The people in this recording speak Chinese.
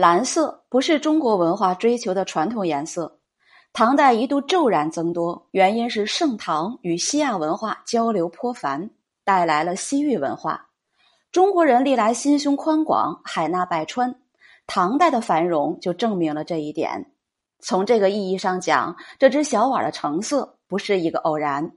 蓝色不是中国文化追求的传统颜色。唐代一度骤然增多原因是盛唐与西亚文化交流颇繁带来了西域文化。中国人历来心胸宽广海纳百川唐代的繁荣就证明了这一点。从这个意义上讲这只小碗的成色不是一个偶然